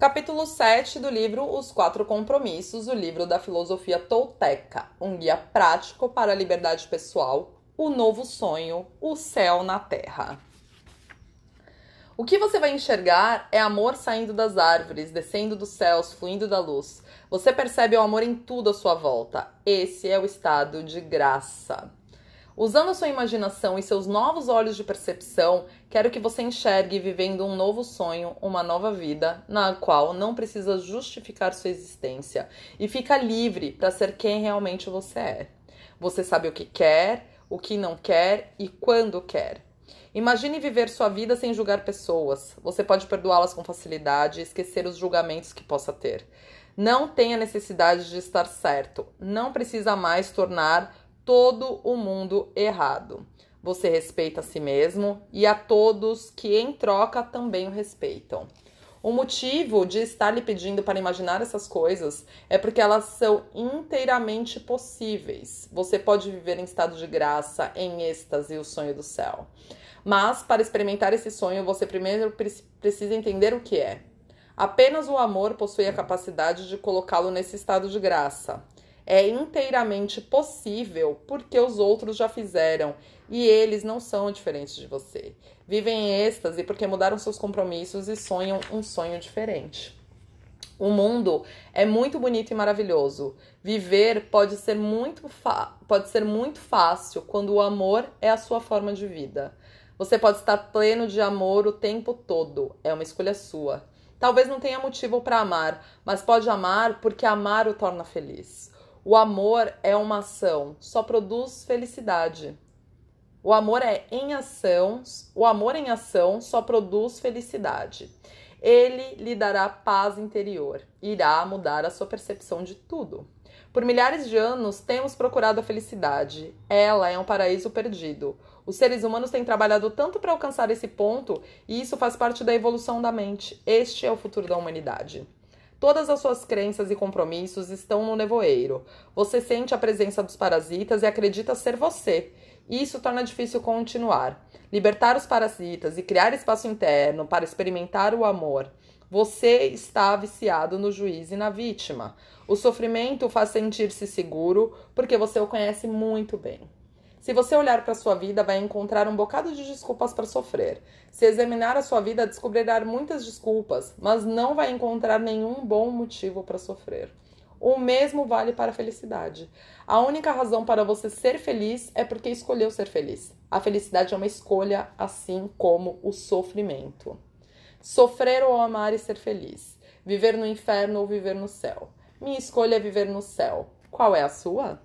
Capítulo 7 do livro Os Quatro Compromissos, o livro da filosofia tolteca, um guia prático para a liberdade pessoal, o novo sonho, o céu na terra. O que você vai enxergar é amor saindo das árvores, descendo dos céus, fluindo da luz. Você percebe o amor em tudo à sua volta. Esse é o estado de graça. Usando a sua imaginação e seus novos olhos de percepção, quero que você enxergue vivendo um novo sonho, uma nova vida, na qual não precisa justificar sua existência e fica livre para ser quem realmente você é. Você sabe o que quer, o que não quer e quando quer. Imagine viver sua vida sem julgar pessoas. Você pode perdoá-las com facilidade e esquecer os julgamentos que possa ter. Não tenha necessidade de estar certo. Não precisa mais tornar todo o mundo errado. Você respeita a si mesmo e a todos que em troca também o respeitam. O motivo de estar lhe pedindo para imaginar essas coisas é porque elas são inteiramente possíveis. Você pode viver em estado de graça, em êxtase, o sonho do céu. Mas para experimentar esse sonho, você primeiro precisa entender o que é. Apenas o amor possui a capacidade de colocá-lo nesse estado de graça é inteiramente possível porque os outros já fizeram e eles não são diferentes de você. Vivem em êxtase porque mudaram seus compromissos e sonham um sonho diferente. O mundo é muito bonito e maravilhoso. Viver pode ser muito, pode ser muito fácil quando o amor é a sua forma de vida. Você pode estar pleno de amor o tempo todo, é uma escolha sua. Talvez não tenha motivo para amar, mas pode amar porque amar o torna feliz. O amor é uma ação, só produz felicidade. O amor é em ação, o amor em ação só produz felicidade. Ele lhe dará paz interior, irá mudar a sua percepção de tudo. Por milhares de anos temos procurado a felicidade. Ela é um paraíso perdido. Os seres humanos têm trabalhado tanto para alcançar esse ponto e isso faz parte da evolução da mente. Este é o futuro da humanidade. Todas as suas crenças e compromissos estão no nevoeiro. Você sente a presença dos parasitas e acredita ser você. Isso torna difícil continuar. Libertar os parasitas e criar espaço interno para experimentar o amor. Você está viciado no juiz e na vítima. O sofrimento faz sentir-se seguro porque você o conhece muito bem. Se você olhar para sua vida, vai encontrar um bocado de desculpas para sofrer. Se examinar a sua vida, descobrirá muitas desculpas, mas não vai encontrar nenhum bom motivo para sofrer. O mesmo vale para a felicidade. A única razão para você ser feliz é porque escolheu ser feliz. A felicidade é uma escolha, assim como o sofrimento. Sofrer ou amar e ser feliz. Viver no inferno ou viver no céu. Minha escolha é viver no céu. Qual é a sua?